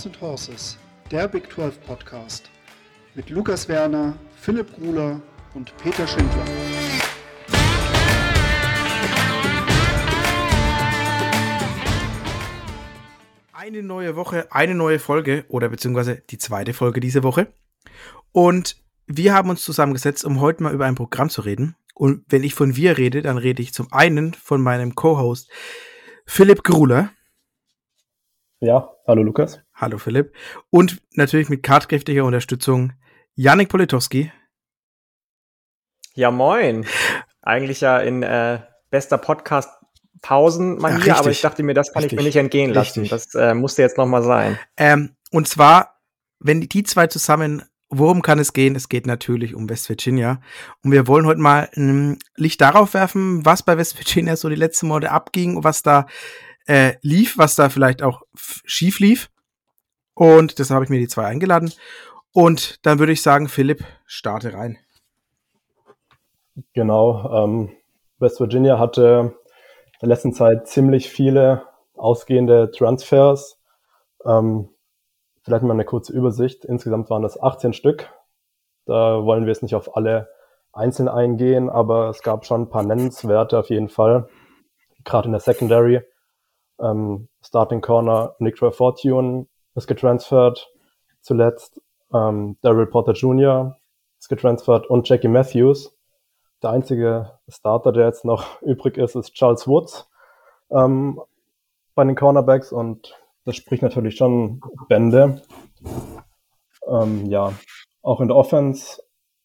Horns and Horses, der Big 12 Podcast mit Lukas Werner, Philipp Gruler und Peter Schindler. Eine neue Woche, eine neue Folge oder beziehungsweise die zweite Folge diese Woche. Und wir haben uns zusammengesetzt, um heute mal über ein Programm zu reden. Und wenn ich von wir rede, dann rede ich zum einen von meinem Co-Host Philipp Gruler. Ja, hallo Lukas. Hallo Philipp. Und natürlich mit kartkräftiger Unterstützung Janik Politowski. Ja, moin. Eigentlich ja in äh, bester Podcast Pausenmanier, ja, aber ich dachte mir, das kann richtig, ich mir nicht entgehen lassen. Richtig. Das äh, musste jetzt nochmal sein. Ähm, und zwar, wenn die zwei zusammen Worum kann es gehen? Es geht natürlich um West Virginia. Und wir wollen heute mal ein Licht darauf werfen, was bei West Virginia so die letzten Monate abging, was da äh, lief, was da vielleicht auch schief lief. Und deshalb habe ich mir die zwei eingeladen. Und dann würde ich sagen, Philipp, starte rein. Genau. Ähm, West Virginia hatte in der letzten Zeit ziemlich viele ausgehende Transfers. Ähm, Vielleicht mal eine kurze Übersicht. Insgesamt waren das 18 Stück. Da wollen wir jetzt nicht auf alle einzeln eingehen, aber es gab schon ein paar nennenswerte auf jeden Fall. Gerade in der Secondary. Ähm, Starting Corner Nick Fortune ist getransfert. Zuletzt ähm, Daryl Porter Jr. ist getransfert und Jackie Matthews. Der einzige Starter, der jetzt noch übrig ist, ist Charles Woods ähm, bei den Cornerbacks und das spricht natürlich schon Bände. Ähm, ja, auch in der Offense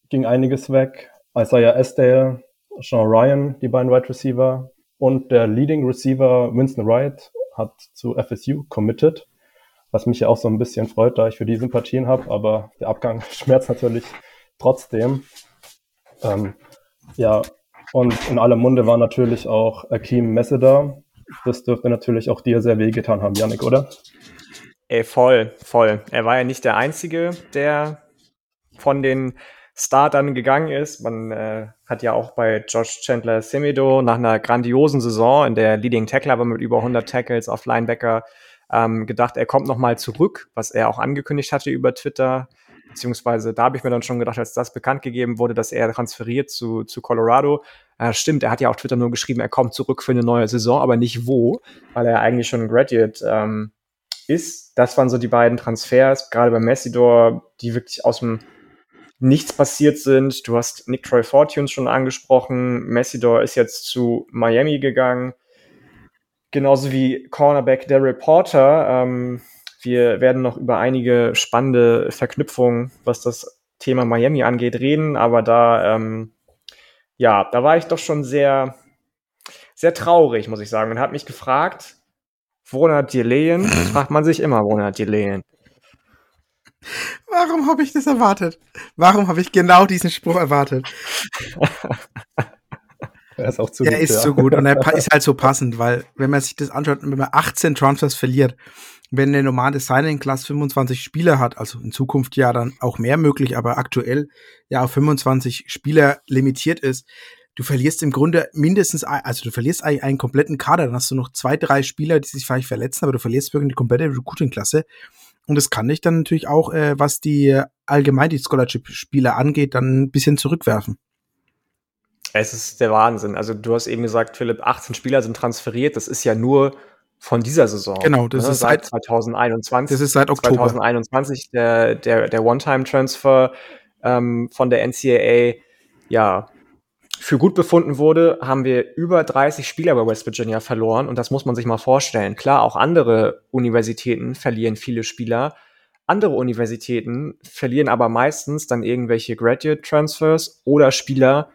ging einiges weg. Isaiah Esdale, Sean Ryan, die beiden Wide Receiver und der Leading Receiver Winston Wright hat zu FSU committed, was mich ja auch so ein bisschen freut, da ich für die Sympathien habe, aber der Abgang schmerzt natürlich trotzdem. Ähm, ja, und in aller Munde war natürlich auch Akeem Meseda, das dürfte natürlich auch dir sehr wehgetan haben, Yannick, oder? Ey, voll, voll. Er war ja nicht der Einzige, der von den Startern gegangen ist. Man äh, hat ja auch bei Josh Chandler Semedo nach einer grandiosen Saison, in der Leading Tackler war mit über 100 Tackles auf Linebacker, ähm, gedacht, er kommt nochmal zurück, was er auch angekündigt hatte über Twitter. Beziehungsweise da habe ich mir dann schon gedacht, als das bekannt gegeben wurde, dass er transferiert zu, zu Colorado, äh, stimmt, er hat ja auf Twitter nur geschrieben, er kommt zurück für eine neue Saison, aber nicht wo, weil er eigentlich schon ein Graduate ähm, ist. Das waren so die beiden Transfers, gerade bei Messidor, die wirklich aus dem Nichts passiert sind. Du hast Nick Troy Fortunes schon angesprochen. Messidor ist jetzt zu Miami gegangen. Genauso wie Cornerback Daryl Porter. Ähm, wir werden noch über einige spannende Verknüpfungen, was das Thema Miami angeht, reden, aber da ähm, ja, da war ich doch schon sehr, sehr traurig, muss ich sagen, und habe mich gefragt, woran hat die Lehen? Das fragt man sich immer, woran hat die Lehen? Warum habe ich das erwartet? Warum habe ich genau diesen Spruch erwartet? er ist auch zu er gut. Er ist ja. so gut und er ist halt so passend, weil wenn man sich das anschaut, wenn man 18 Transfers verliert, wenn eine normale Signing-Class 25 Spieler hat, also in Zukunft ja dann auch mehr möglich, aber aktuell ja auf 25 Spieler limitiert ist, du verlierst im Grunde mindestens, also du verlierst eigentlich einen kompletten Kader, dann hast du noch zwei, drei Spieler, die sich vielleicht verletzen, aber du verlierst wirklich die komplette Recruiting-Klasse. Und das kann dich dann natürlich auch, äh, was die allgemein die Scholarship-Spieler angeht, dann ein bisschen zurückwerfen. Es ist der Wahnsinn. Also du hast eben gesagt, Philipp, 18 Spieler sind transferiert. Das ist ja nur von dieser Saison. Genau, das ne? ist seit 2021. Das ist seit Oktober. 2021 der, der, der One-Time-Transfer ähm, von der NCAA ja für gut befunden wurde, haben wir über 30 Spieler bei West Virginia verloren und das muss man sich mal vorstellen. Klar, auch andere Universitäten verlieren viele Spieler. Andere Universitäten verlieren aber meistens dann irgendwelche Graduate Transfers oder Spieler,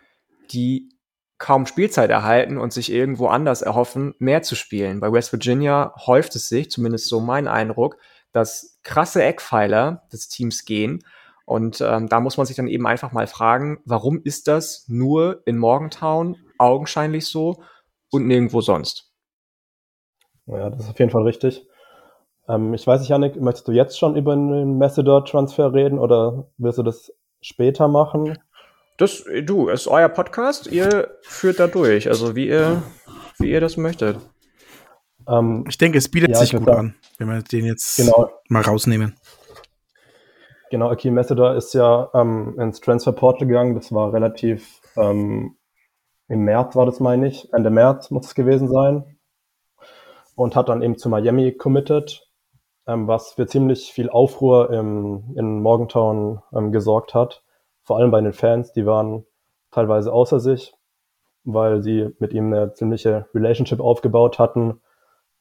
die kaum Spielzeit erhalten und sich irgendwo anders erhoffen, mehr zu spielen. Bei West Virginia häuft es sich, zumindest so mein Eindruck, dass krasse Eckpfeiler des Teams gehen. Und ähm, da muss man sich dann eben einfach mal fragen, warum ist das nur in Morgantown augenscheinlich so und nirgendwo sonst? Ja, das ist auf jeden Fall richtig. Ähm, ich weiß nicht, Janik, möchtest du jetzt schon über den Messedor-Transfer reden oder willst du das später machen? Das, du, es ist euer Podcast, ihr führt da durch, also wie ihr, wie ihr das möchtet. Ähm, ich denke, es bietet ja, sich gut an, wenn wir den jetzt genau. mal rausnehmen. Genau, Akeem Messenger ist ja ähm, ins Transfer Portal gegangen. Das war relativ ähm, im März war das, meine ich. Ende März muss es gewesen sein. Und hat dann eben zu Miami committed, ähm, was für ziemlich viel Aufruhr im, in Morgantown ähm, gesorgt hat. Vor allem bei den Fans, die waren teilweise außer sich, weil sie mit ihm eine ziemliche Relationship aufgebaut hatten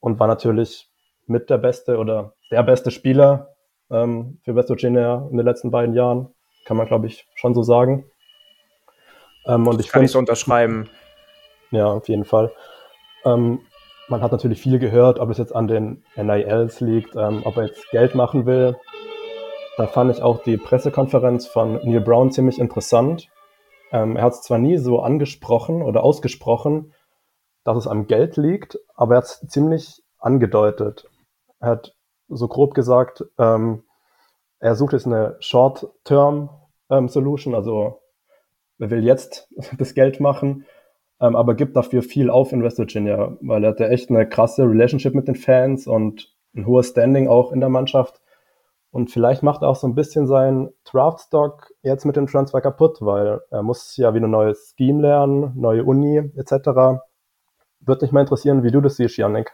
und war natürlich mit der beste oder der beste Spieler ähm, für West Virginia in den letzten beiden Jahren. Kann man, glaube ich, schon so sagen. Ähm, und das ich kann ich so unterschreiben. Ja, auf jeden Fall. Ähm, man hat natürlich viel gehört, ob es jetzt an den NILs liegt, ähm, ob er jetzt Geld machen will. Da fand ich auch die Pressekonferenz von Neil Brown ziemlich interessant. Ähm, er hat es zwar nie so angesprochen oder ausgesprochen, dass es am Geld liegt, aber er hat es ziemlich angedeutet. Er hat so grob gesagt, ähm, er sucht jetzt eine Short-Term-Solution, ähm, also er will jetzt das Geld machen, ähm, aber gibt dafür viel auf in West Virginia, weil er hat ja echt eine krasse Relationship mit den Fans und ein hohes Standing auch in der Mannschaft. Und vielleicht macht er auch so ein bisschen seinen Draftstock jetzt mit dem Transfer kaputt, weil er muss ja wieder ein neues Scheme lernen, neue Uni etc. Würde mich mal interessieren, wie du das siehst, Janik.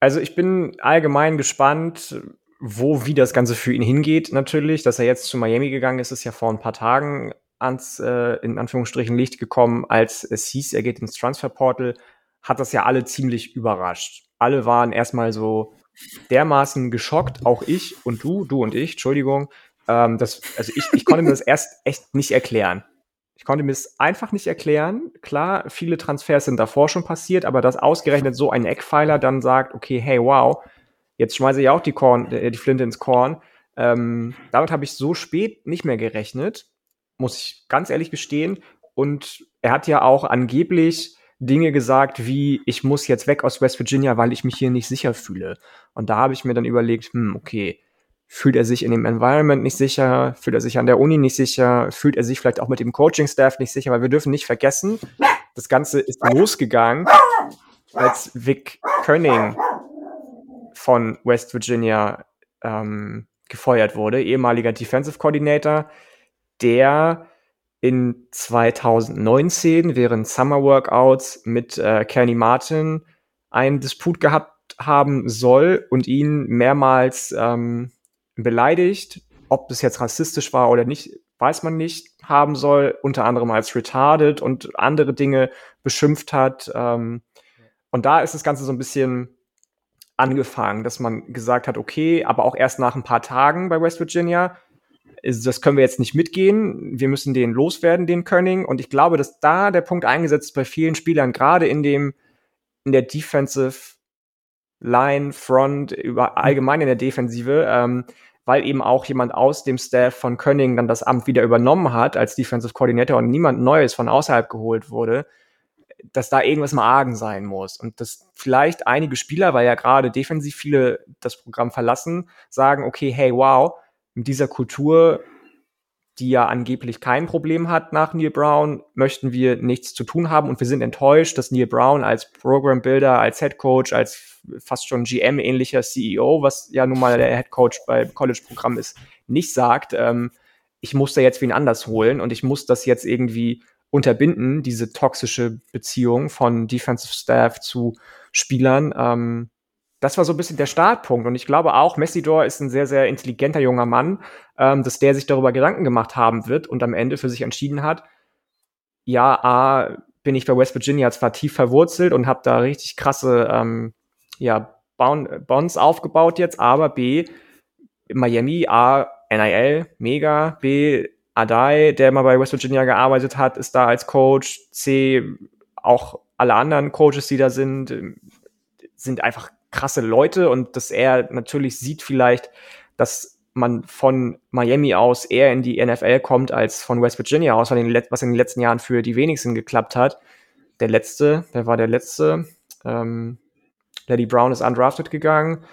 Also ich bin allgemein gespannt, wo, wie das Ganze für ihn hingeht, natürlich. Dass er jetzt zu Miami gegangen ist, ist ja vor ein paar Tagen ans, äh, in Anführungsstrichen, Licht gekommen, als es hieß, er geht ins Transferportal, hat das ja alle ziemlich überrascht. Alle waren erstmal so dermaßen geschockt, auch ich und du, du und ich, Entschuldigung. Ähm, das, also ich, ich konnte mir das erst echt nicht erklären. Ich konnte mir es einfach nicht erklären. Klar, viele Transfers sind davor schon passiert, aber dass ausgerechnet so ein Eckpfeiler dann sagt, okay, hey, wow, jetzt schmeiße ich auch die, Korn, äh, die Flinte ins Korn. Ähm, damit habe ich so spät nicht mehr gerechnet, muss ich ganz ehrlich gestehen. Und er hat ja auch angeblich Dinge gesagt wie, ich muss jetzt weg aus West Virginia, weil ich mich hier nicht sicher fühle. Und da habe ich mir dann überlegt, hm, okay, Fühlt er sich in dem Environment nicht sicher? Fühlt er sich an der Uni nicht sicher? Fühlt er sich vielleicht auch mit dem Coaching-Staff nicht sicher? Weil wir dürfen nicht vergessen, das Ganze ist losgegangen, als Vic Könning von West Virginia ähm, gefeuert wurde, ehemaliger Defensive Coordinator, der in 2019 während Summer Workouts mit äh, Kenny Martin einen Disput gehabt haben soll und ihn mehrmals ähm, beleidigt. Ob das jetzt rassistisch war oder nicht, weiß man nicht, haben soll, unter anderem als retarded und andere Dinge beschimpft hat. Ähm, und da ist das Ganze so ein bisschen angefangen, dass man gesagt hat, okay, aber auch erst nach ein paar Tagen bei West Virginia, das können wir jetzt nicht mitgehen, wir müssen den loswerden, den Könning. Und ich glaube, dass da der Punkt eingesetzt ist bei vielen Spielern, gerade in dem, in der Defensive Line, Front, über allgemein in der Defensive, ähm, weil eben auch jemand aus dem Staff von Könning dann das Amt wieder übernommen hat als Defensive Coordinator und niemand Neues von außerhalb geholt wurde, dass da irgendwas mal argen sein muss. Und dass vielleicht einige Spieler, weil ja gerade defensiv viele das Programm verlassen, sagen, okay, hey, wow, mit dieser Kultur die ja angeblich kein Problem hat nach Neil Brown, möchten wir nichts zu tun haben und wir sind enttäuscht, dass Neil Brown als Program Builder, als Head Coach, als fast schon GM ähnlicher CEO, was ja nun mal der Head Coach bei College Programm ist, nicht sagt, ähm, ich muss da jetzt wen anders holen und ich muss das jetzt irgendwie unterbinden, diese toxische Beziehung von Defensive Staff zu Spielern. Ähm, das war so ein bisschen der Startpunkt. Und ich glaube auch, Messidor ist ein sehr, sehr intelligenter junger Mann, ähm, dass der sich darüber Gedanken gemacht haben wird und am Ende für sich entschieden hat, ja, A, bin ich bei West Virginia zwar tief verwurzelt und habe da richtig krasse ähm, ja, Bonds aufgebaut jetzt, aber B, Miami, A, NIL, mega, B, Adai, der mal bei West Virginia gearbeitet hat, ist da als Coach, C, auch alle anderen Coaches, die da sind, sind einfach krasse Leute und dass er natürlich sieht vielleicht, dass man von Miami aus eher in die NFL kommt als von West Virginia aus, was in den letzten Jahren für die wenigsten geklappt hat. Der letzte, wer war der letzte? Ähm, Lady Brown ist undrafted gegangen.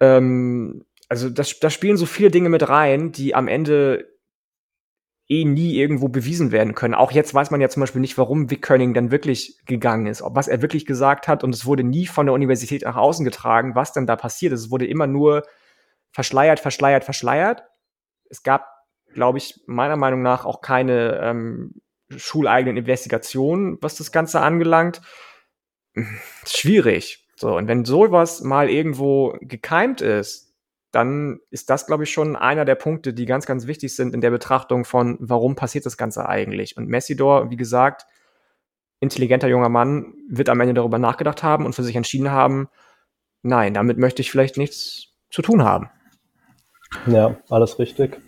Ähm, also das, da spielen so viele Dinge mit rein, die am Ende eh nie irgendwo bewiesen werden können. Auch jetzt weiß man ja zum Beispiel nicht, warum Vic Körning dann wirklich gegangen ist, was er wirklich gesagt hat. Und es wurde nie von der Universität nach außen getragen, was denn da passiert ist. Es wurde immer nur verschleiert, verschleiert, verschleiert. Es gab, glaube ich, meiner Meinung nach auch keine ähm, schuleigenen Investigationen, was das Ganze angelangt. Schwierig. So, und wenn sowas mal irgendwo gekeimt ist, dann ist das, glaube ich, schon einer der Punkte, die ganz, ganz wichtig sind in der Betrachtung von, warum passiert das Ganze eigentlich. Und Messidor, wie gesagt, intelligenter junger Mann, wird am Ende darüber nachgedacht haben und für sich entschieden haben, nein, damit möchte ich vielleicht nichts zu tun haben. Ja, alles richtig.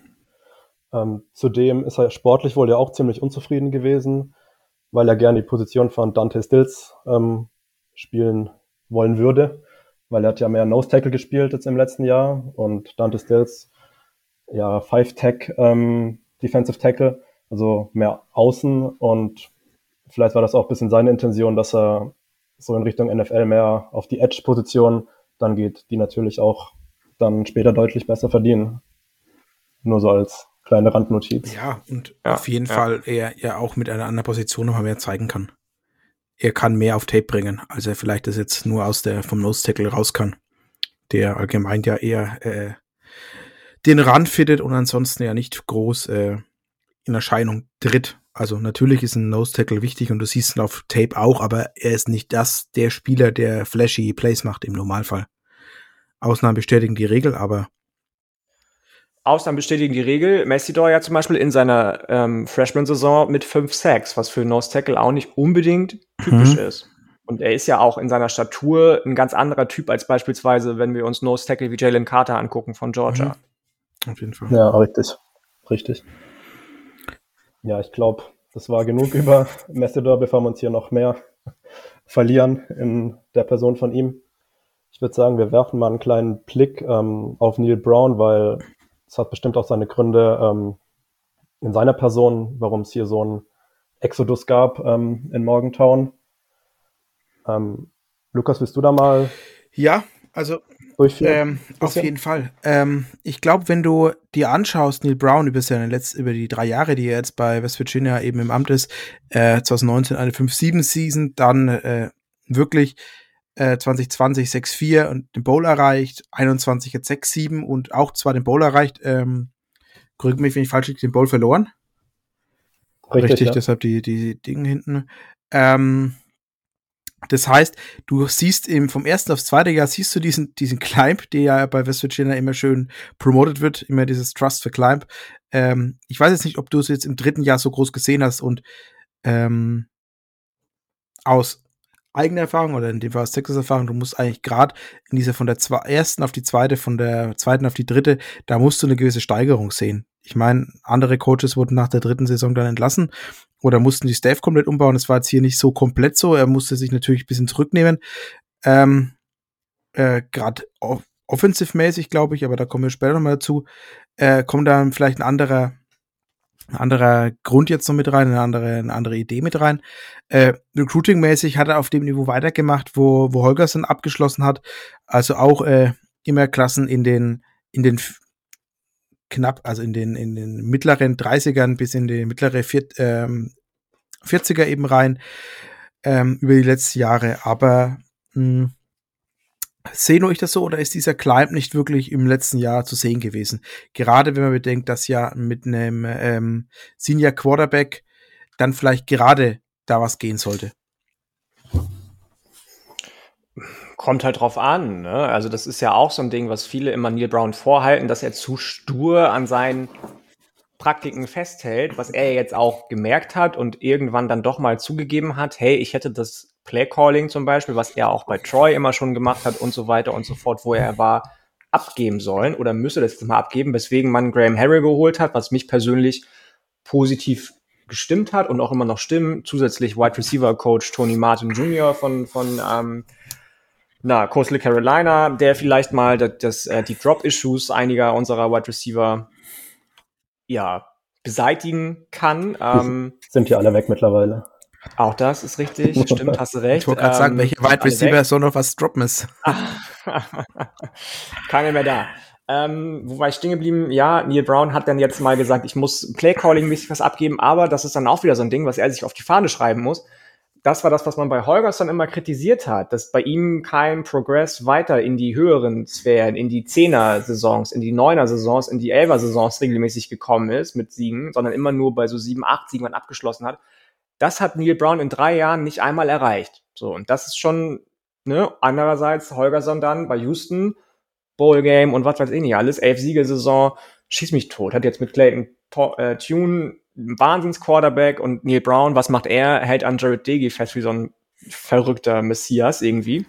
Ähm, zudem ist er sportlich wohl ja auch ziemlich unzufrieden gewesen, weil er gerne die Position von Dante Stills ähm, spielen wollen würde, weil er hat ja mehr Nose Tackle gespielt jetzt im letzten Jahr und Dante Stills ja Five Tech ähm, Defensive Tackle, also mehr außen und vielleicht war das auch ein bisschen seine Intention, dass er so in Richtung NFL mehr auf die Edge-Position dann geht, die natürlich auch dann später deutlich besser verdienen. Nur so als kleine Randnotiz. Ja, und ja, auf jeden ja. Fall er ja auch mit einer anderen Position noch mehr zeigen kann. Er kann mehr auf Tape bringen, als er vielleicht das jetzt nur aus der vom Nose Tackle raus kann. Der allgemein ja eher äh, den Rand fittet und ansonsten ja nicht groß äh, in Erscheinung tritt. Also natürlich ist ein Nose Tackle wichtig und du siehst ihn auf Tape auch, aber er ist nicht das der Spieler, der flashy Plays macht im Normalfall. Ausnahmen bestätigen die Regel, aber Ausnahmen bestätigen die Regel. Messidor ja zum Beispiel in seiner ähm, Freshman-Saison mit fünf Sacks, was für Nose Tackle auch nicht unbedingt typisch mhm. ist. Und er ist ja auch in seiner Statur ein ganz anderer Typ als beispielsweise, wenn wir uns Nose Tackle wie Jalen Carter angucken von Georgia. Mhm. Auf jeden Fall. Ja, richtig. Richtig. Ja, ich glaube, das war genug über Messidor, bevor wir uns hier noch mehr verlieren in der Person von ihm. Ich würde sagen, wir werfen mal einen kleinen Blick ähm, auf Neil Brown, weil es hat bestimmt auch seine Gründe ähm, in seiner Person, warum es hier so ein Exodus gab ähm, in Morgantown. Ähm, Lukas, willst du da mal? Ja, also ähm, auf jeden Fall. Ähm, ich glaube, wenn du dir anschaust, Neil Brown über, seine letzte, über die drei Jahre, die er jetzt bei West Virginia eben im Amt ist, äh, 2019 eine 5-7-Season, dann äh, wirklich 2020 äh, 6-4 und den Bowl erreicht, 21 jetzt 6-7 und auch zwar den Bowl erreicht, ähm, korrigiere mich, wenn ich falsch liege, den Bowl verloren. Richtig, Richtig ja. deshalb die, die Dinge hinten. Ähm, das heißt, du siehst eben vom ersten aufs zweite Jahr siehst du diesen, diesen Climb, der ja bei West Virginia immer schön promoted wird, immer dieses Trust for Climb. Ähm, ich weiß jetzt nicht, ob du es jetzt im dritten Jahr so groß gesehen hast und ähm, aus eigene Erfahrung oder in dem Fall aus Texas Erfahrung, du musst eigentlich gerade in dieser von der ersten auf die zweite, von der zweiten auf die dritte, da musst du eine gewisse Steigerung sehen. Ich meine, andere Coaches wurden nach der dritten Saison dann entlassen oder mussten die Staff komplett umbauen. Das war jetzt hier nicht so komplett so. Er musste sich natürlich ein bisschen zurücknehmen. Ähm, äh, gerade offensive-mäßig, glaube ich, aber da kommen wir später nochmal dazu, äh, kommt dann vielleicht ein anderer ein anderer Grund jetzt noch mit rein, eine andere, eine andere Idee mit rein. Äh, Recruiting-mäßig hat er auf dem Niveau weitergemacht, wo, wo Holgerson abgeschlossen hat. Also auch äh, immer Klassen in den, in den knapp, also in den, in den mittleren 30ern bis in die mittlere Vier, ähm, 40er eben rein ähm, über die letzten Jahre. Aber mh, Sehen euch das so oder ist dieser Climb nicht wirklich im letzten Jahr zu sehen gewesen? Gerade wenn man bedenkt, dass ja mit einem ähm, Senior Quarterback dann vielleicht gerade da was gehen sollte. Kommt halt drauf an. Ne? Also das ist ja auch so ein Ding, was viele immer Neil Brown vorhalten, dass er zu stur an seinen Praktiken festhält, was er jetzt auch gemerkt hat und irgendwann dann doch mal zugegeben hat, hey, ich hätte das Play-Calling zum Beispiel, was er auch bei Troy immer schon gemacht hat und so weiter und so fort, wo er war, abgeben sollen oder müsse das jetzt mal abgeben, weswegen man Graham Harry geholt hat, was mich persönlich positiv gestimmt hat und auch immer noch stimmen. Zusätzlich Wide Receiver Coach Tony Martin Jr. von, von ähm, na, Coastal Carolina, der vielleicht mal das, das, äh, die Drop-Issues einiger unserer Wide Receiver ja, beseitigen kann. Ähm, sind ja alle weg mittlerweile. Auch das ist richtig, stimmt, hast du recht. Ich wollte gerade ähm, sagen, welche Wide Receiver soll noch was droppen ist. Keiner mehr da. Ähm, wo war ich stehen geblieben? Ja, Neil Brown hat dann jetzt mal gesagt, ich muss Playcalling-mäßig was abgeben, aber das ist dann auch wieder so ein Ding, was er sich auf die Fahne schreiben muss. Das war das, was man bei Holgerson immer kritisiert hat, dass bei ihm kein Progress weiter in die höheren Sphären, in die Zehner-Saisons, in die Neuner-Saisons, in die Elfer-Saisons regelmäßig gekommen ist mit Siegen, sondern immer nur bei so sieben, acht Siegen abgeschlossen hat. Das hat Neil Brown in drei Jahren nicht einmal erreicht. So, und das ist schon, ne, andererseits Holgerson dann bei Houston Bowl Game und was weiß ich nicht alles, elf Siegesaison, schieß mich tot. Hat jetzt mit Clayton äh, Tune Wahnsinns-Quarterback und Neil Brown, was macht er? Er hält an Jared Degi fest wie so ein verrückter Messias irgendwie.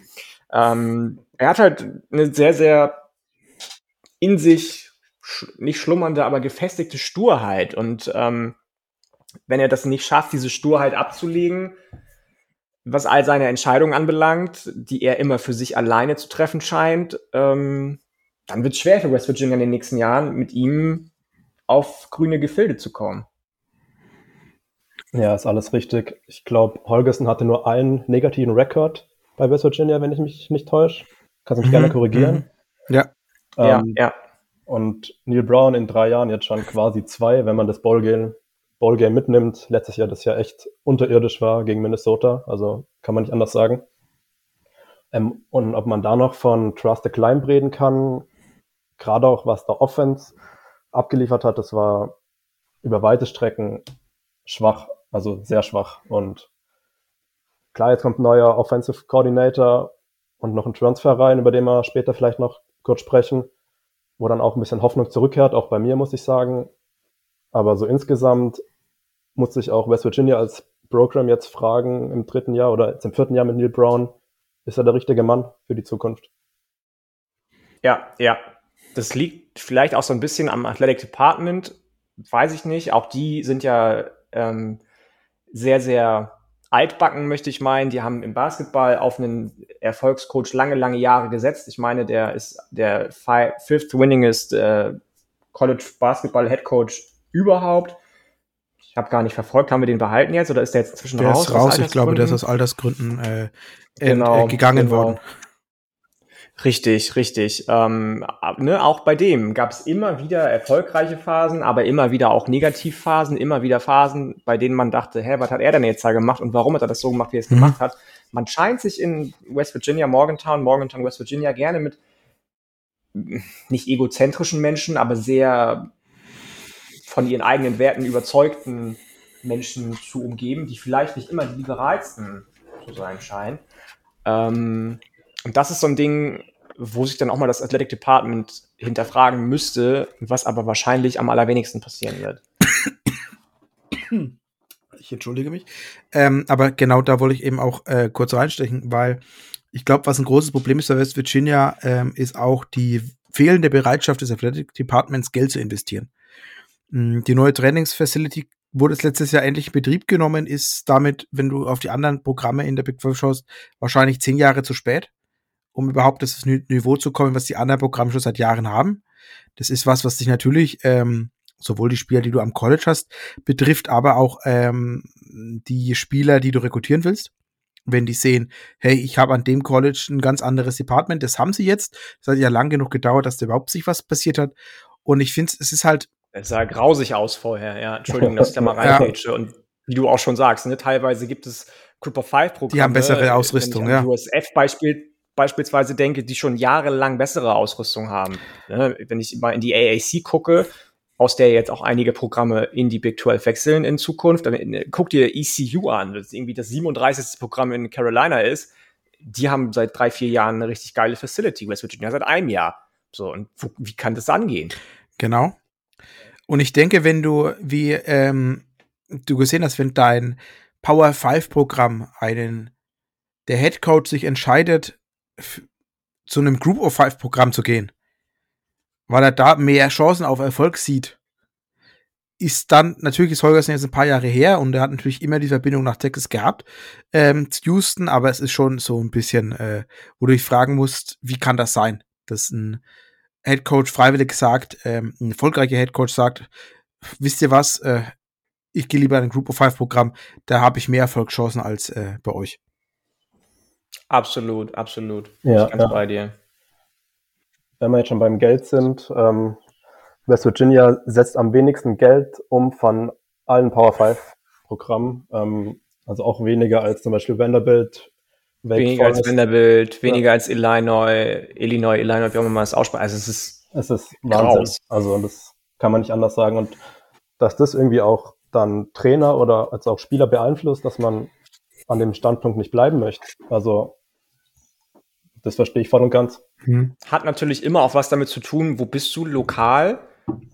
Ähm, er hat halt eine sehr, sehr in sich sch nicht schlummernde, aber gefestigte Sturheit. Und ähm, wenn er das nicht schafft, diese Sturheit abzulegen, was all seine Entscheidungen anbelangt, die er immer für sich alleine zu treffen scheint, ähm, dann wird es schwer für West Virginia in den nächsten Jahren, mit ihm auf grüne Gefilde zu kommen. Ja, ist alles richtig. Ich glaube, Holgerson hatte nur einen negativen Rekord bei West Virginia, wenn ich mich nicht täusche. Kannst du mich mhm, gerne korrigieren. Mhm. Ja. Ähm, ja, ja. Und Neil Brown in drei Jahren jetzt schon quasi zwei, wenn man das Ballgame Ballgame mitnimmt. Letztes Jahr, das ja echt unterirdisch war gegen Minnesota, also kann man nicht anders sagen. Ähm, und ob man da noch von Trust the Climb reden kann, gerade auch was der Offense abgeliefert hat, das war über weite Strecken schwach, also sehr schwach. Und klar, jetzt kommt ein neuer Offensive Coordinator und noch ein Transfer rein, über den wir später vielleicht noch kurz sprechen, wo dann auch ein bisschen Hoffnung zurückkehrt, auch bei mir muss ich sagen. Aber so insgesamt muss sich auch West Virginia als Program jetzt fragen im dritten Jahr oder jetzt im vierten Jahr mit Neil Brown, ist er der richtige Mann für die Zukunft? Ja, ja. Das liegt vielleicht auch so ein bisschen am Athletic Department, weiß ich nicht. Auch die sind ja ähm, sehr, sehr altbacken, möchte ich meinen. Die haben im Basketball auf einen Erfolgscoach lange, lange Jahre gesetzt. Ich meine, der ist der fifth winningest äh, College Basketball Head Coach überhaupt. Ich habe gar nicht verfolgt, haben wir den behalten jetzt oder ist der jetzt inzwischen der raus? Der ist raus, ich glaube, der ist aus Altersgründen äh, genau, äh, gegangen genau. worden. Richtig, richtig. Ähm, ne, auch bei dem gab es immer wieder erfolgreiche Phasen, aber immer wieder auch Negativphasen, immer wieder Phasen, bei denen man dachte, hä, was hat er denn jetzt da gemacht und warum hat er das so gemacht, wie er es mhm. gemacht hat? Man scheint sich in West Virginia, Morgantown, Morgantown, West Virginia gerne mit nicht egozentrischen Menschen, aber sehr von ihren eigenen Werten überzeugten Menschen zu umgeben, die vielleicht nicht immer die liberalsten zu sein scheinen. Ähm, und das ist so ein Ding, wo sich dann auch mal das Athletic Department hinterfragen müsste, was aber wahrscheinlich am allerwenigsten passieren wird. Ich entschuldige mich. Ähm, aber genau da wollte ich eben auch äh, kurz reinstechen, weil ich glaube, was ein großes Problem ist bei West Virginia, ähm, ist auch die fehlende Bereitschaft des Athletic Departments, Geld zu investieren. Mm, die neue Trainingsfacility wurde es letztes Jahr endlich in Betrieb genommen, ist damit, wenn du auf die anderen Programme in der Big 12 schaust, wahrscheinlich zehn Jahre zu spät, um überhaupt das Niveau zu kommen, was die anderen Programme schon seit Jahren haben. Das ist was, was dich natürlich ähm, sowohl die Spieler, die du am College hast, betrifft, aber auch ähm, die Spieler, die du rekrutieren willst. Wenn die sehen, hey, ich habe an dem College ein ganz anderes Department, das haben sie jetzt. Das hat ja lang genug gedauert, dass da überhaupt sich was passiert hat. Und ich finde, es ist halt es sah grausig aus vorher, ja. Entschuldigung, dass ich da mal reinpage. Ja. Und wie du auch schon sagst, ne, teilweise gibt es Group of Five Programme. Die haben bessere Ausrüstung, wenn ich an ja. USF Beispiel, beispielsweise denke, die schon jahrelang bessere Ausrüstung haben. Ne, wenn ich mal in die AAC gucke, aus der jetzt auch einige Programme in die Big 12 wechseln in Zukunft, dann äh, guck dir ECU an, das irgendwie das 37. Programm in Carolina ist. Die haben seit drei, vier Jahren eine richtig geile Facility, West Virginia seit einem Jahr. So, und wo, wie kann das angehen? Genau. Und ich denke, wenn du, wie ähm, du gesehen hast, wenn dein Power 5 Programm einen, der Head Coach sich entscheidet, zu einem Group of Five Programm zu gehen, weil er da mehr Chancen auf Erfolg sieht, ist dann, natürlich ist Holgersen jetzt ein paar Jahre her und er hat natürlich immer die Verbindung nach Texas gehabt, ähm, zu Houston, aber es ist schon so ein bisschen, äh, wo du dich fragen musst, wie kann das sein, dass ein Head Coach freiwillig sagt, ähm, ein erfolgreicher Head Coach sagt, wisst ihr was, äh, ich gehe lieber in ein Group of Five Programm, da habe ich mehr Erfolgschancen als äh, bei euch. Absolut, absolut. Ja, ich ganz ja. bei dir. wenn wir jetzt schon beim Geld sind, ähm, West Virginia setzt am wenigsten Geld um von allen Power 5 Programmen. Ähm, also auch weniger als zum Beispiel Vanderbilt. Wake weniger Forest. als Vanderbilt, weniger ja. als Illinois, Illinois, Illinois, wie auch immer man das ausspricht. Also es ist, es ist Wahnsinn. Graus. Also das kann man nicht anders sagen. Und dass das irgendwie auch dann Trainer oder als auch Spieler beeinflusst, dass man an dem Standpunkt nicht bleiben möchte. Also das verstehe ich voll und ganz. Hm. Hat natürlich immer auch was damit zu tun, wo bist du lokal?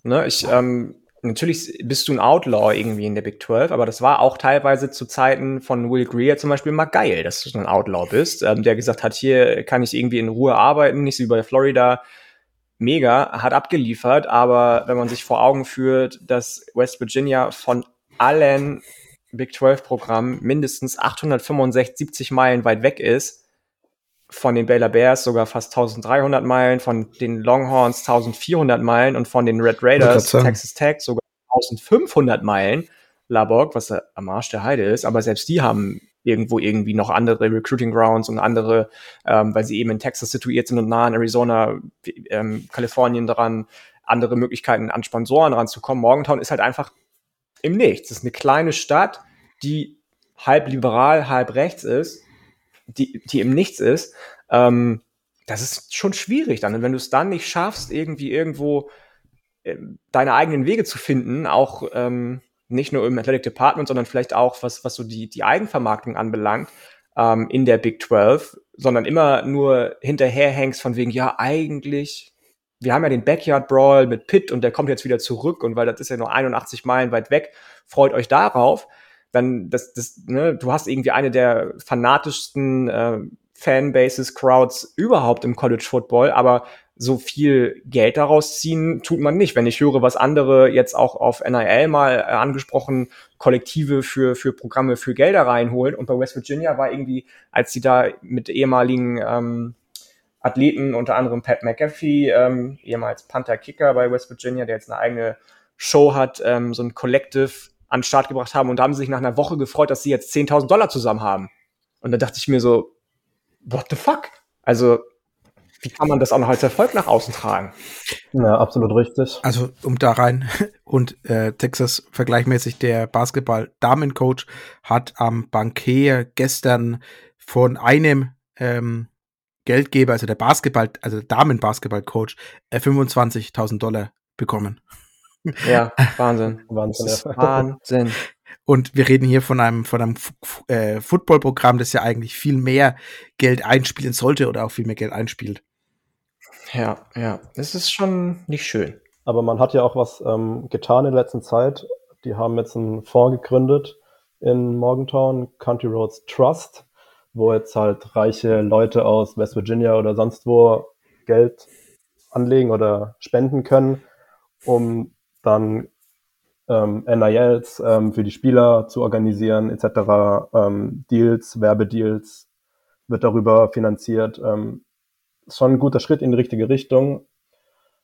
Ne, ich, ähm, natürlich bist du ein Outlaw irgendwie in der Big 12, aber das war auch teilweise zu Zeiten von Will Greer zum Beispiel mal geil, dass du ein Outlaw bist, ähm, der gesagt hat, hier kann ich irgendwie in Ruhe arbeiten, nicht so wie bei Florida. Mega, hat abgeliefert, aber wenn man sich vor Augen führt, dass West Virginia von allen Big 12 Programmen mindestens 865 Meilen weit weg ist, von den Baylor Bears sogar fast 1300 Meilen, von den Longhorns 1400 Meilen und von den Red Raiders, Texas Tech sogar 1500 Meilen. Labok, was am Arsch der Heide ist, aber selbst die haben irgendwo irgendwie noch andere Recruiting Grounds und andere, ähm, weil sie eben in Texas situiert sind und nah an Arizona, ähm, Kalifornien dran, andere Möglichkeiten an Sponsoren ranzukommen. Morgantown ist halt einfach im Nichts. Es ist eine kleine Stadt, die halb liberal, halb rechts ist die, die im Nichts ist, ähm, das ist schon schwierig dann. Und wenn du es dann nicht schaffst, irgendwie irgendwo äh, deine eigenen Wege zu finden, auch ähm, nicht nur im Athletic Department, sondern vielleicht auch, was, was so die, die Eigenvermarktung anbelangt, ähm, in der Big 12, sondern immer nur hinterherhängst von wegen, ja, eigentlich, wir haben ja den Backyard Brawl mit Pitt und der kommt jetzt wieder zurück und weil das ist ja nur 81 Meilen weit weg, freut euch darauf dann das, das, ne, du hast irgendwie eine der fanatischsten äh, Fanbases, Crowds überhaupt im College Football, aber so viel Geld daraus ziehen tut man nicht. Wenn ich höre, was andere jetzt auch auf NIL mal äh, angesprochen, Kollektive für, für Programme für Gelder reinholen. Und bei West Virginia war irgendwie, als sie da mit ehemaligen ähm, Athleten, unter anderem Pat McAfee, ähm, ehemals Panther Kicker bei West Virginia, der jetzt eine eigene Show hat, ähm, so ein Collective an den Start gebracht haben und da haben sie sich nach einer Woche gefreut, dass sie jetzt 10.000 Dollar zusammen haben. Und da dachte ich mir so, what the fuck? Also, wie kann man das auch noch als Erfolg nach außen tragen? Ja, absolut richtig. Also, um da rein und äh, Texas vergleichmäßig, der Basketball-Damencoach hat am Bankier gestern von einem ähm, Geldgeber, also der Basketball, also Damen-Basketball-Coach, äh, 25.000 Dollar bekommen. Ja, Wahnsinn. Wahnsinn. Wahnsinn. Und wir reden hier von einem, von einem äh, Footballprogramm, das ja eigentlich viel mehr Geld einspielen sollte oder auch viel mehr Geld einspielt. Ja, ja. Das ist schon nicht schön. Aber man hat ja auch was ähm, getan in der letzten Zeit. Die haben jetzt einen Fonds gegründet in Morgantown, Country Roads Trust, wo jetzt halt reiche Leute aus West Virginia oder sonst wo Geld anlegen oder spenden können, um dann ähm, NILs ähm, für die Spieler zu organisieren, etc., ähm, Deals, Werbedeals wird darüber finanziert. Ähm, schon ein guter Schritt in die richtige Richtung.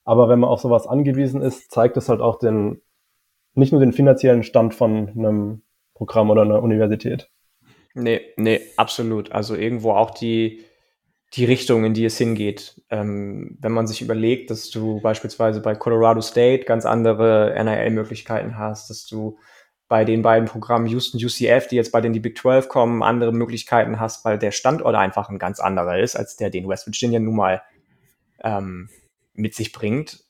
Aber wenn man auf sowas angewiesen ist, zeigt es halt auch den, nicht nur den finanziellen Stand von einem Programm oder einer Universität. Nee, nee, absolut. Also irgendwo auch die, die Richtung, in die es hingeht. Ähm, wenn man sich überlegt, dass du beispielsweise bei Colorado State ganz andere NIL-Möglichkeiten hast, dass du bei den beiden Programmen Houston UCF, die jetzt bei den die Big 12 kommen, andere Möglichkeiten hast, weil der Standort einfach ein ganz anderer ist, als der, den West Virginia nun mal ähm, mit sich bringt.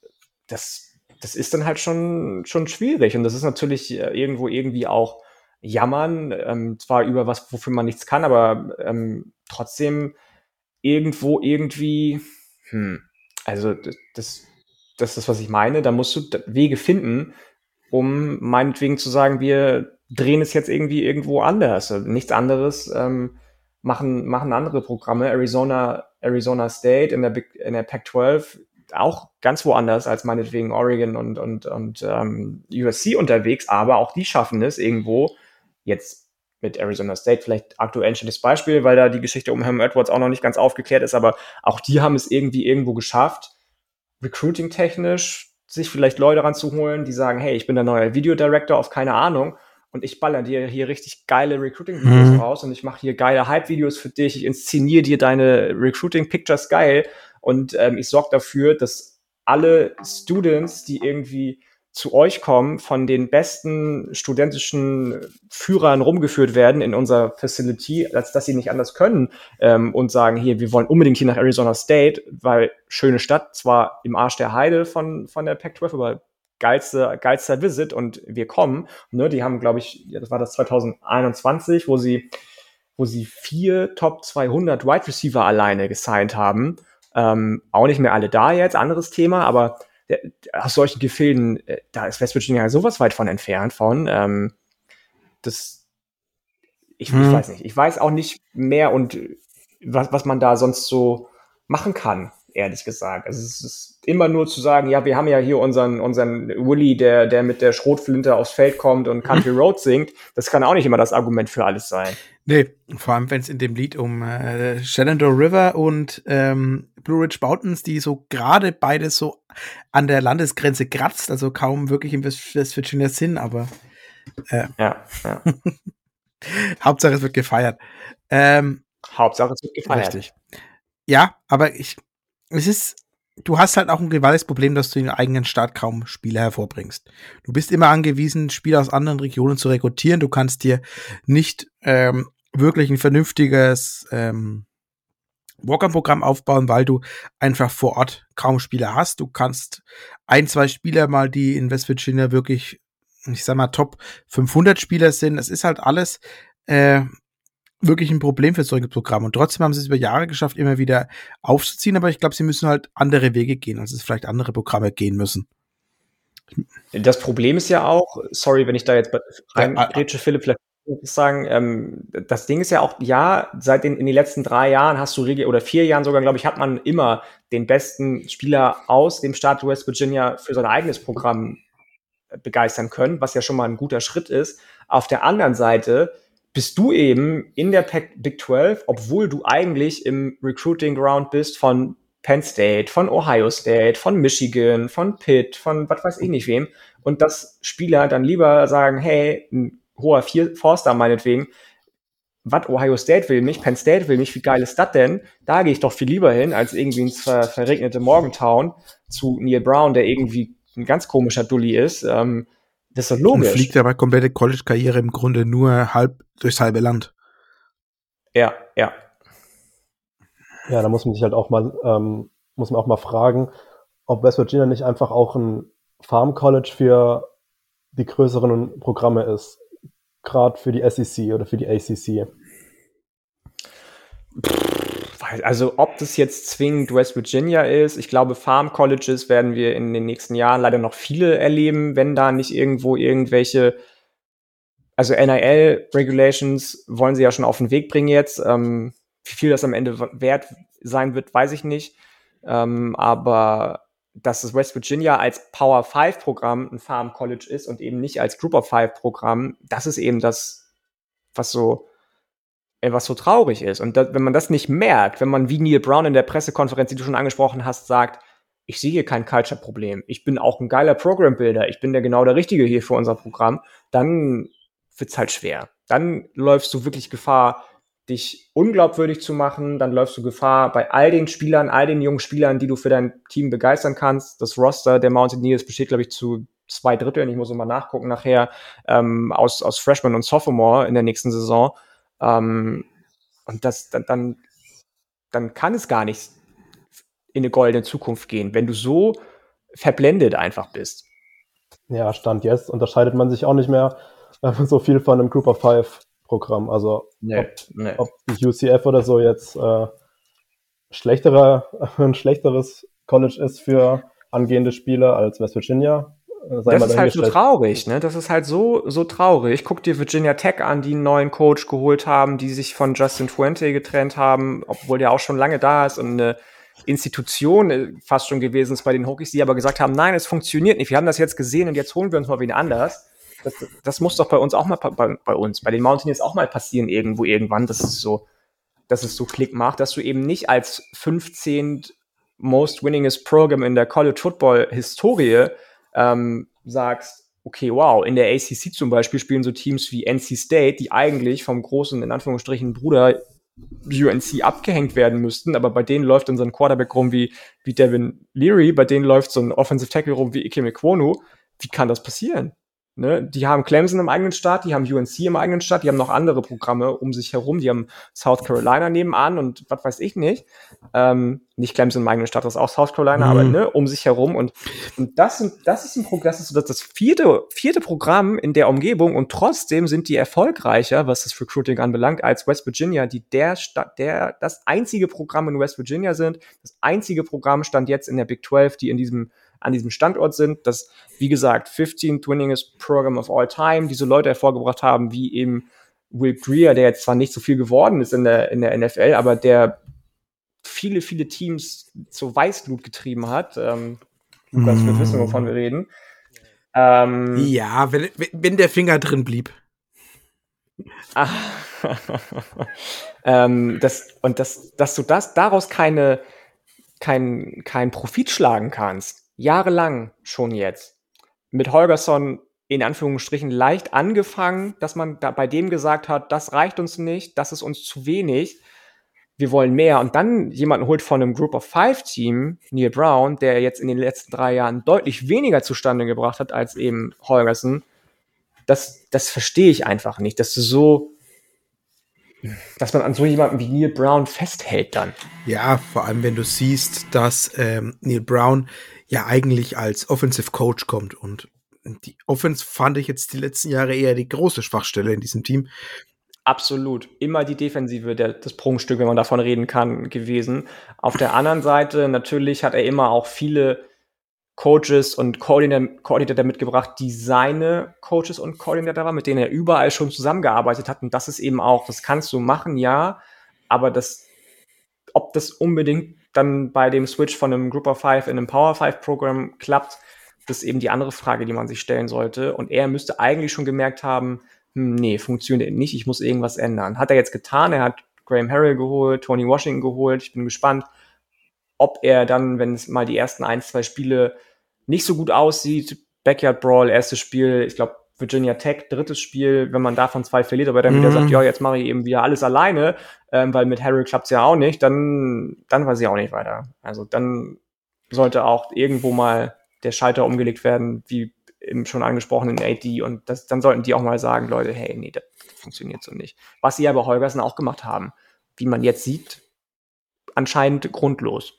Das, das ist dann halt schon, schon schwierig. Und das ist natürlich äh, irgendwo irgendwie auch jammern, ähm, zwar über was, wofür man nichts kann, aber ähm, trotzdem irgendwo irgendwie, hm, also das, das, ist das, was ich meine. Da musst du Wege finden, um meinetwegen zu sagen, wir drehen es jetzt irgendwie irgendwo anders. Also nichts anderes ähm, machen, machen andere Programme. Arizona, Arizona State in der, Big, in der Pac-12 auch ganz woanders als meinetwegen Oregon und, und, und ähm, USC unterwegs, aber auch die schaffen es irgendwo, jetzt mit Arizona State vielleicht aktuell ein schönes Beispiel, weil da die Geschichte um Herrn Edwards auch noch nicht ganz aufgeklärt ist, aber auch die haben es irgendwie irgendwo geschafft, recruiting-technisch sich vielleicht Leute ranzuholen, die sagen, hey, ich bin der neue Videodirector auf keine Ahnung und ich baller dir hier richtig geile Recruiting-Videos mhm. raus und ich mache hier geile Hype-Videos für dich, ich inszeniere dir deine Recruiting-Pictures geil und ähm, ich sorge dafür, dass alle Students, die irgendwie zu euch kommen, von den besten studentischen Führern rumgeführt werden in unserer Facility, als dass sie nicht anders können ähm, und sagen, hier, wir wollen unbedingt hier nach Arizona State, weil schöne Stadt, zwar im Arsch der Heide von, von der Pac-12, aber geilste, geilster Visit und wir kommen. Ne, die haben, glaube ich, ja, das war das 2021, wo sie, wo sie vier Top 200 Wide Receiver alleine gesigned haben. Ähm, auch nicht mehr alle da jetzt, anderes Thema, aber der, aus solchen Gefilden, äh, da ist West Virginia sowas weit von entfernt von. Ähm, das, ich, hm. ich, weiß nicht. Ich weiß auch nicht mehr und was, was man da sonst so machen kann, ehrlich gesagt. Also es ist immer nur zu sagen, ja, wir haben ja hier unseren, unseren Willy, der, der mit der Schrotflinte aufs Feld kommt und Country Road singt. Das kann auch nicht immer das Argument für alles sein. Nee, vor allem wenn es in dem Lied um äh, Shenandoah River und ähm, Blue Ridge Mountains, die so gerade beides so an der Landesgrenze kratzt, also kaum wirklich im West, West Virginia sind, aber äh, ja, ja. Hauptsache es wird gefeiert. Ähm, Hauptsache es wird gefeiert. Richtig. Ja, aber ich, es ist, du hast halt auch ein gewaltiges Problem, dass du in den eigenen Staat kaum Spieler hervorbringst. Du bist immer angewiesen, Spieler aus anderen Regionen zu rekrutieren. Du kannst dir nicht ähm, wirklich ein vernünftiges ähm, Walker-Programm aufbauen, weil du einfach vor Ort kaum Spieler hast. Du kannst ein, zwei Spieler mal, die in West Virginia wirklich, ich sag mal, Top 500 Spieler sind. Es ist halt alles äh, wirklich ein Problem für solche Programme. Und trotzdem haben sie es über Jahre geschafft, immer wieder aufzuziehen. Aber ich glaube, sie müssen halt andere Wege gehen, als es vielleicht andere Programme gehen müssen. Das Problem ist ja auch, sorry, wenn ich da jetzt rein ja, Philipp, vielleicht sagen, ähm, das Ding ist ja auch, ja, seit den, in den letzten drei Jahren hast du oder vier Jahren sogar, glaube ich, hat man immer den besten Spieler aus dem Staat West Virginia für sein eigenes Programm begeistern können, was ja schon mal ein guter Schritt ist. Auf der anderen Seite bist du eben in der Big 12, obwohl du eigentlich im Recruiting Ground bist von Penn State, von Ohio State, von Michigan, von Pitt, von was weiß ich nicht wem. Und dass Spieler dann lieber sagen, hey, ein hoher Vier Forster meinetwegen, was Ohio State will mich, Penn State will mich, wie geil ist das denn? Da gehe ich doch viel lieber hin, als irgendwie ins ver verregnete Morgantown zu Neil Brown, der irgendwie ein ganz komischer Dulli ist. Ähm, das ist doch logisch. Und fliegt aber komplette College-Karriere im Grunde nur halb durchs halbe Land. Ja, ja. Ja, da muss man sich halt auch mal, ähm, muss man auch mal fragen, ob West Virginia nicht einfach auch ein Farm College für die größeren Programme ist gerade für die SEC oder für die ACC? Also ob das jetzt zwingend West Virginia ist, ich glaube, Farm Colleges werden wir in den nächsten Jahren leider noch viele erleben, wenn da nicht irgendwo irgendwelche, also NIL-Regulations wollen sie ja schon auf den Weg bringen jetzt. Ähm, wie viel das am Ende wert sein wird, weiß ich nicht. Ähm, aber dass das West Virginia als Power 5 Programm ein Farm College ist und eben nicht als Group of Five Programm, das ist eben das, was so, äh, was so traurig ist. Und da, wenn man das nicht merkt, wenn man wie Neil Brown in der Pressekonferenz, die du schon angesprochen hast, sagt, ich sehe hier kein Culture-Problem, ich bin auch ein geiler Program-Builder, ich bin der genau der Richtige hier für unser Programm, dann wird's halt schwer. Dann läufst du wirklich Gefahr, dich unglaubwürdig zu machen, dann läufst du Gefahr bei all den Spielern, all den jungen Spielern, die du für dein Team begeistern kannst. Das Roster der Mountaineers besteht, glaube ich, zu zwei Dritteln, ich muss mal nachgucken nachher, ähm, aus, aus Freshman und Sophomore in der nächsten Saison. Ähm, und das dann, dann, dann kann es gar nicht in eine goldene Zukunft gehen, wenn du so verblendet einfach bist. Ja, Stand jetzt unterscheidet man sich auch nicht mehr äh, so viel von einem Group of Five Programm. Also nee, ob, nee. ob UCF oder so jetzt äh, schlechterer, ein schlechteres College ist für angehende Spieler als West Virginia. Äh, das ist halt so traurig, ne? Das ist halt so, so traurig. Guck dir Virginia Tech an, die einen neuen Coach geholt haben, die sich von Justin Fuente getrennt haben, obwohl der auch schon lange da ist und eine Institution äh, fast schon gewesen ist bei den Hokies, die aber gesagt haben, nein, es funktioniert nicht. Wir haben das jetzt gesehen und jetzt holen wir uns mal wen anders das, das muss doch bei uns auch mal bei, bei uns, bei den Mountaineers auch mal passieren irgendwo irgendwann, dass es so, dass es so Klick macht, dass du eben nicht als 15 most winningest Program in der College Football Historie ähm, sagst, okay, wow, in der ACC zum Beispiel spielen so Teams wie NC State, die eigentlich vom großen, in Anführungsstrichen, Bruder UNC abgehängt werden müssten, aber bei denen läuft dann so ein Quarterback rum wie, wie Devin Leary, bei denen läuft so ein Offensive Tackle rum wie Ike Mekwonu. Wie kann das passieren? Ne? Die haben Clemson im eigenen Staat, die haben UNC im eigenen Staat, die haben noch andere Programme um sich herum, die haben South Carolina nebenan und was weiß ich nicht. Ähm, nicht Clemson im eigenen Staat, das ist auch South Carolina, mhm. aber ne, um sich herum. Und, und das, sind, das ist ein Programm, das ist das, das vierte, vierte Programm in der Umgebung und trotzdem sind die erfolgreicher, was das Recruiting anbelangt, als West Virginia, die der Stadt, der das einzige Programm in West Virginia sind. Das einzige Programm stand jetzt in der Big 12, die in diesem an diesem Standort sind, das, wie gesagt, 15th winningest Program of all time, diese Leute hervorgebracht haben, wie eben Will Greer, der jetzt zwar nicht so viel geworden ist in der, in der NFL, aber der viele, viele Teams zur Weißglut getrieben hat. Ähm, Lukas wird wissen, wovon wir reden. Ähm, ja, wenn, wenn der Finger drin blieb. ähm, das, und das, dass du das daraus keine, kein, kein Profit schlagen kannst, jahrelang schon jetzt. Mit Holgersson in Anführungsstrichen leicht angefangen, dass man da bei dem gesagt hat, das reicht uns nicht, das ist uns zu wenig, wir wollen mehr. Und dann jemanden holt von einem Group of Five Team, Neil Brown, der jetzt in den letzten drei Jahren deutlich weniger zustande gebracht hat als eben Holgerson. Das, das verstehe ich einfach nicht, dass du so, dass man an so jemanden wie Neil Brown festhält dann. Ja, vor allem wenn du siehst, dass ähm, Neil Brown ja eigentlich als Offensive Coach kommt und die Offense fand ich jetzt die letzten Jahre eher die große Schwachstelle in diesem Team. Absolut. Immer die Defensive, der, das Prunkstück, wenn man davon reden kann, gewesen. Auf der anderen Seite, natürlich hat er immer auch viele Coaches und Koordinator mitgebracht, die seine Coaches und Koordinator waren, mit denen er überall schon zusammengearbeitet hat. Und das ist eben auch, das kannst du machen, ja, aber das, ob das unbedingt dann bei dem Switch von einem Group of Five in einem Power Five Programm klappt, das ist eben die andere Frage, die man sich stellen sollte. Und er müsste eigentlich schon gemerkt haben, hm, nee, funktioniert nicht, ich muss irgendwas ändern. Hat er jetzt getan, er hat Graham Harrell geholt, Tony Washington geholt. Ich bin gespannt, ob er dann, wenn es mal die ersten ein, zwei Spiele nicht so gut aussieht, Backyard Brawl, erstes Spiel, ich glaube Virginia Tech, drittes Spiel, wenn man davon zwei verliert, aber dann mhm. wieder sagt, ja, jetzt mache ich eben wieder alles alleine, ähm, weil mit Harrell klappt es ja auch nicht, dann, dann weiß ich auch nicht weiter. Also dann sollte auch irgendwo mal der Schalter umgelegt werden, wie im schon angesprochenen AD und das, dann sollten die auch mal sagen, Leute, hey, nee, das funktioniert so nicht. Was sie aber Holgersen auch gemacht haben, wie man jetzt sieht, anscheinend grundlos.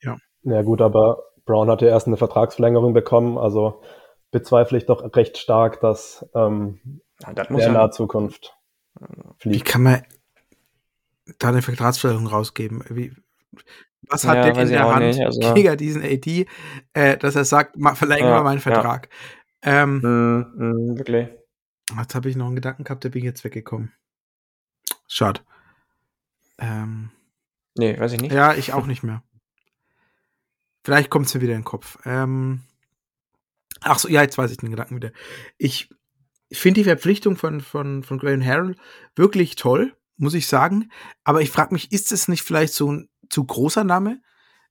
Ja. Ja gut, aber Brown hat ja erst eine Vertragsverlängerung bekommen, also bezweifle ich doch recht stark, dass ähm, ja, das in naher Zukunft fliegt. Wie kann man da eine Vertragsverlängerung rausgeben? Wie, was hat ja, der in der Hand nicht, also. gegen diesen AD, äh, dass er sagt, verlängern wir ja, meinen Vertrag? Ja. Ähm, mm, mm, wirklich. Jetzt habe ich noch einen Gedanken gehabt, der bin jetzt weggekommen. Schade. Ähm, nee, weiß ich nicht. Ja, ich auch nicht mehr. Vielleicht kommt es mir wieder in den Kopf. Ähm, ach so, ja, jetzt weiß ich den Gedanken wieder. Ich finde die Verpflichtung von, von, von Graham Harrell wirklich toll, muss ich sagen. Aber ich frage mich, ist es nicht vielleicht so ein zu großer Name.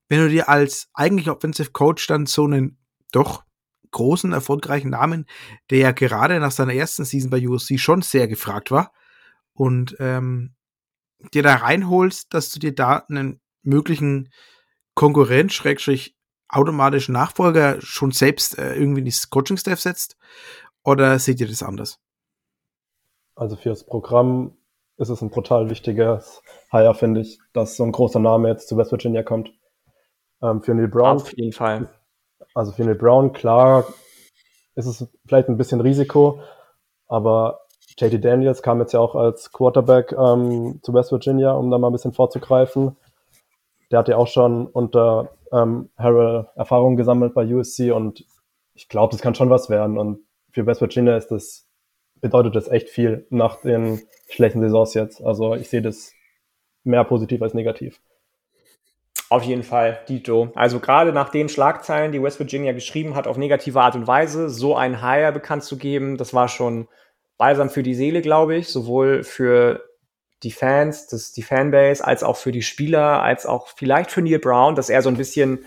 Wenn du dir als eigentlich Offensive Coach dann so einen doch großen, erfolgreichen Namen, der ja gerade nach seiner ersten Season bei USC schon sehr gefragt war, und ähm, dir da reinholst, dass du dir da einen möglichen Konkurrent, Schrägstrich, automatischen Nachfolger schon selbst äh, irgendwie in das Coaching-Staff setzt? Oder seht ihr das anders? Also fürs Programm ist es ein brutal wichtiges Hire, finde ich, dass so ein großer Name jetzt zu West Virginia kommt. Ähm, für Neil Brown. Auf jeden Fall. Also für Neil Brown, klar, ist es vielleicht ein bisschen Risiko, aber JT Daniels kam jetzt ja auch als Quarterback ähm, zu West Virginia, um da mal ein bisschen vorzugreifen. Der hat ja auch schon unter ähm, Harrell Erfahrungen gesammelt bei USC und ich glaube, das kann schon was werden. Und für West Virginia ist das, bedeutet das echt viel nach den schlechten Saisons jetzt. Also ich sehe das mehr positiv als negativ. Auf jeden Fall, Dito. Also gerade nach den Schlagzeilen, die West Virginia geschrieben hat, auf negative Art und Weise, so ein Hire bekannt zu geben, das war schon balsam für die Seele, glaube ich, sowohl für die Fans, das, die Fanbase, als auch für die Spieler, als auch vielleicht für Neil Brown, dass er so ein bisschen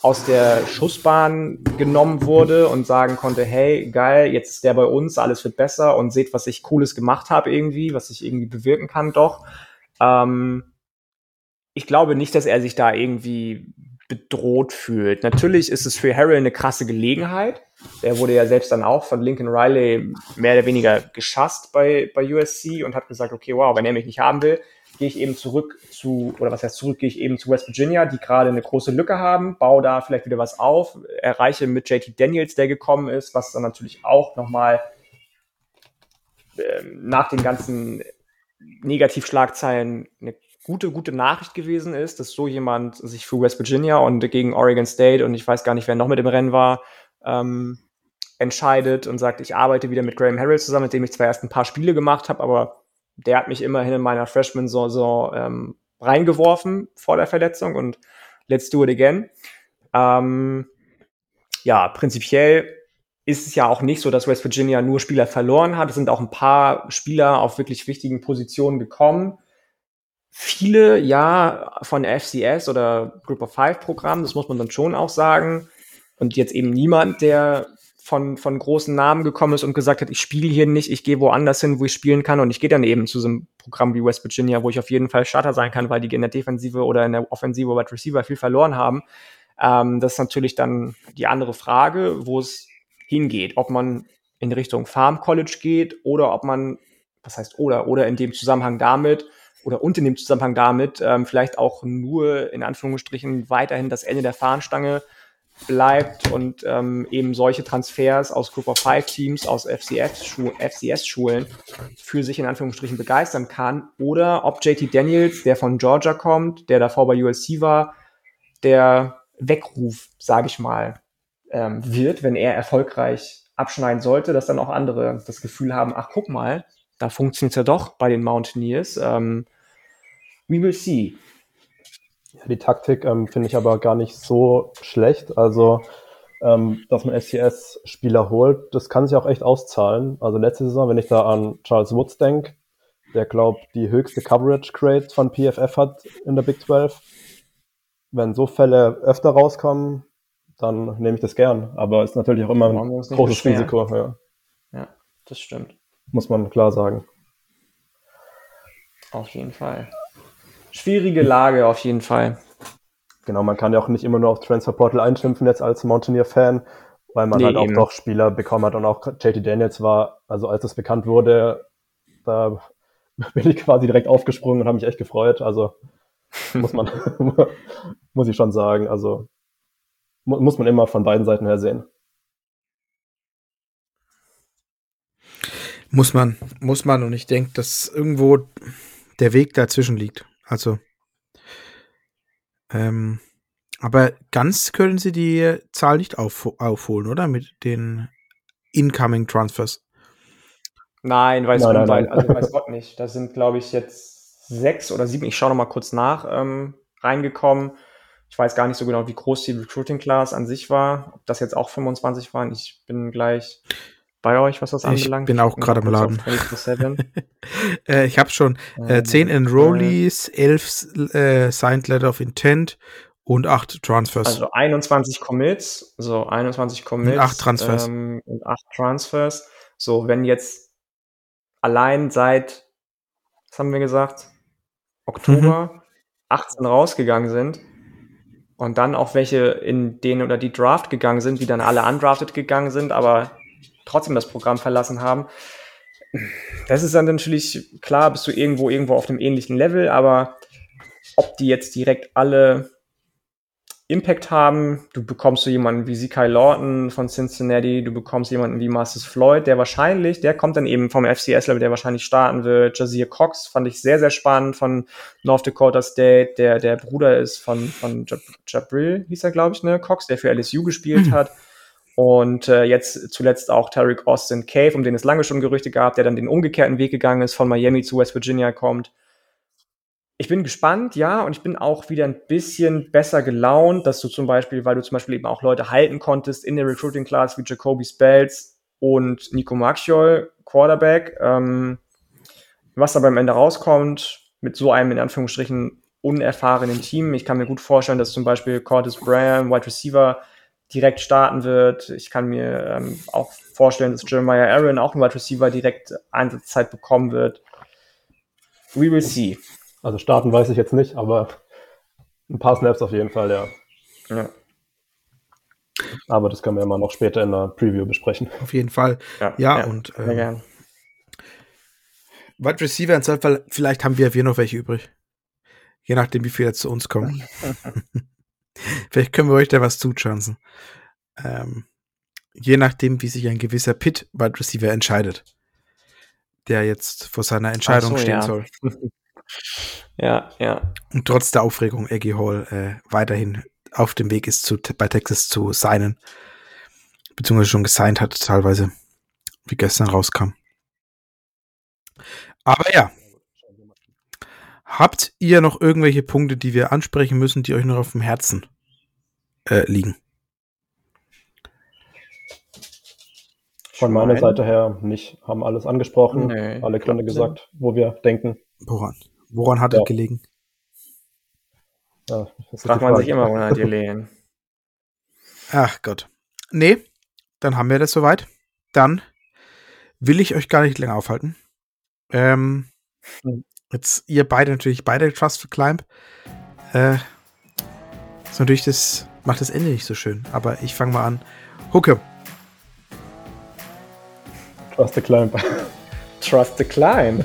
aus der Schussbahn genommen wurde und sagen konnte, hey, geil, jetzt ist der bei uns, alles wird besser und seht, was ich Cooles gemacht habe irgendwie, was ich irgendwie bewirken kann doch. Ähm, ich glaube nicht, dass er sich da irgendwie bedroht fühlt. Natürlich ist es für Harrell eine krasse Gelegenheit. Der wurde ja selbst dann auch von Lincoln Riley mehr oder weniger geschasst bei, bei USC und hat gesagt, okay, wow, wenn er mich nicht haben will, gehe ich eben zurück zu, oder was heißt zurück, gehe ich eben zu West Virginia, die gerade eine große Lücke haben, baue da vielleicht wieder was auf, erreiche mit JT Daniels, der gekommen ist, was dann natürlich auch nochmal äh, nach den ganzen Negativschlagzeilen eine gute, gute Nachricht gewesen ist, dass so jemand sich für West Virginia und gegen Oregon State und ich weiß gar nicht, wer noch mit im Rennen war, ähm, entscheidet und sagt, ich arbeite wieder mit Graham Harrell zusammen, mit dem ich zwar erst ein paar Spiele gemacht habe, aber der hat mich immerhin in meiner Freshman-Saison ähm, reingeworfen vor der Verletzung und let's do it again. Ähm, ja, prinzipiell ist es ja auch nicht so, dass West Virginia nur Spieler verloren hat. Es sind auch ein paar Spieler auf wirklich wichtigen Positionen gekommen. Viele, ja, von FCS oder Group of Five Programm, das muss man dann schon auch sagen. Und jetzt eben niemand, der von, von großen Namen gekommen ist und gesagt hat, ich spiele hier nicht, ich gehe woanders hin, wo ich spielen kann und ich gehe dann eben zu so einem Programm wie West Virginia, wo ich auf jeden Fall Starter sein kann, weil die in der Defensive oder in der Offensive oder Receiver viel verloren haben. Ähm, das ist natürlich dann die andere Frage, wo es hingeht, ob man in Richtung Farm College geht oder ob man, was heißt oder, oder in dem Zusammenhang damit oder und in dem Zusammenhang damit ähm, vielleicht auch nur in Anführungsstrichen weiterhin das Ende der Fahnenstange bleibt und ähm, eben solche Transfers aus Group of Five Teams, aus FCS-Schulen für sich in Anführungsstrichen begeistern kann. Oder ob JT Daniels, der von Georgia kommt, der davor bei USC war, der Weckruf, sage ich mal, ähm, wird, wenn er erfolgreich abschneiden sollte, dass dann auch andere das Gefühl haben, ach guck mal, da funktioniert ja doch bei den Mountaineers. Ähm, we will see. Ja, die Taktik ähm, finde ich aber gar nicht so schlecht. Also, ähm, dass man FCS-Spieler holt, das kann sich auch echt auszahlen. Also letzte Saison, wenn ich da an Charles Woods denke, der glaubt, die höchste Coverage Grade von PFF hat in der Big 12. Wenn so Fälle öfter rauskommen, dann nehme ich das gern. Aber ist natürlich auch immer ein großes Risiko. Ja. ja, das stimmt. Muss man klar sagen. Auf jeden Fall schwierige Lage auf jeden Fall. Genau, man kann ja auch nicht immer nur auf Transfer Portal einschimpfen jetzt als Mountaineer-Fan, weil man nee, halt auch eben. doch Spieler bekommen hat und auch JT Daniels war, also als es bekannt wurde, da bin ich quasi direkt aufgesprungen und habe mich echt gefreut. Also muss man, muss ich schon sagen, also mu muss man immer von beiden Seiten her sehen. Muss man, muss man und ich denke, dass irgendwo der Weg dazwischen liegt. Also, ähm, aber ganz können sie die Zahl nicht auf, aufholen, oder? Mit den Incoming Transfers. Nein, weiß, nein, nein, nein. Also, weiß Gott nicht. Da sind, glaube ich, jetzt sechs oder sieben, ich schaue noch mal kurz nach, ähm, reingekommen. Ich weiß gar nicht so genau, wie groß die Recruiting Class an sich war. Ob das jetzt auch 25 waren. Ich bin gleich bei euch, was das anbelangt? Ich bin auch gerade im Laden. äh, ich habe schon äh, 10 ähm, Enrollees, 11 äh, Signed Letter of Intent und 8 Transfers. Also 21 Commits, so 21 Commits. Und 8 Transfers. Ähm, und 8 Transfers. So, wenn jetzt allein seit, was haben wir gesagt? Oktober mhm. 18 rausgegangen sind und dann auch welche in denen oder die Draft gegangen sind, die dann alle undrafted gegangen sind, aber trotzdem das Programm verlassen haben. Das ist dann natürlich klar, bist du irgendwo irgendwo auf einem ähnlichen Level, aber ob die jetzt direkt alle Impact haben, du bekommst so jemanden wie Zekai Lawton von Cincinnati, du bekommst jemanden wie Marcus Floyd, der wahrscheinlich, der kommt dann eben vom FCS-Level, der wahrscheinlich starten wird. Jazir Cox fand ich sehr, sehr spannend von North Dakota State, der der Bruder ist von, von Jabril, hieß er, glaube ich, ne, Cox, der für LSU gespielt mhm. hat. Und äh, jetzt zuletzt auch Tarek Austin Cave, um den es lange schon Gerüchte gab, der dann den umgekehrten Weg gegangen ist, von Miami zu West Virginia kommt. Ich bin gespannt, ja, und ich bin auch wieder ein bisschen besser gelaunt, dass du zum Beispiel, weil du zum Beispiel eben auch Leute halten konntest in der Recruiting Class wie Jacoby Spells und Nico Maxiol, Quarterback, ähm, was da beim Ende rauskommt, mit so einem in Anführungsstrichen unerfahrenen Team. Ich kann mir gut vorstellen, dass zum Beispiel Curtis Bryan, Wide Receiver, direkt starten wird. Ich kann mir ähm, auch vorstellen, dass Jeremiah Aaron, auch ein Wide Receiver, direkt Einsatzzeit bekommen wird. We will see. Also starten weiß ich jetzt nicht, aber ein paar Snaps auf jeden Fall, ja. Ja. Aber das können wir immer noch später in der Preview besprechen. Auf jeden Fall. Ja, Ja, und, sehr ähm, gern. Wide Receiver in Zweifel, vielleicht haben wir, wir noch welche übrig. Je nachdem, wie viele zu uns kommen. vielleicht können wir euch da was zuchanzen. Ähm, je nachdem, wie sich ein gewisser Pitt Wide Receiver entscheidet. Der jetzt vor seiner Entscheidung so, stehen ja. soll. Ja, ja. Und trotz der Aufregung Eggy Hall äh, weiterhin auf dem Weg ist, zu, bei Texas zu signen. Beziehungsweise schon gesigned hat, teilweise. Wie gestern rauskam. Aber ja. Habt ihr noch irgendwelche Punkte, die wir ansprechen müssen, die euch noch auf dem Herzen äh, liegen? Von meiner. Seite her nicht. Haben alles angesprochen, Nee, alle Gründe gesagt, wo wir denken. Woran? Woran hat es Ja. gelegen? Ja, das Fragt man sich immer, woran hat die Lehen? Ach Gott. Nee, dann haben wir das soweit. Dann will ich euch gar nicht länger aufhalten. Ähm, Hm. Jetzt ihr beide natürlich beide Trust for Climb. Äh, ist natürlich das macht das Ende nicht so schön. Aber ich fange mal an. Hucke, Trust the Climb. Trust the Climb.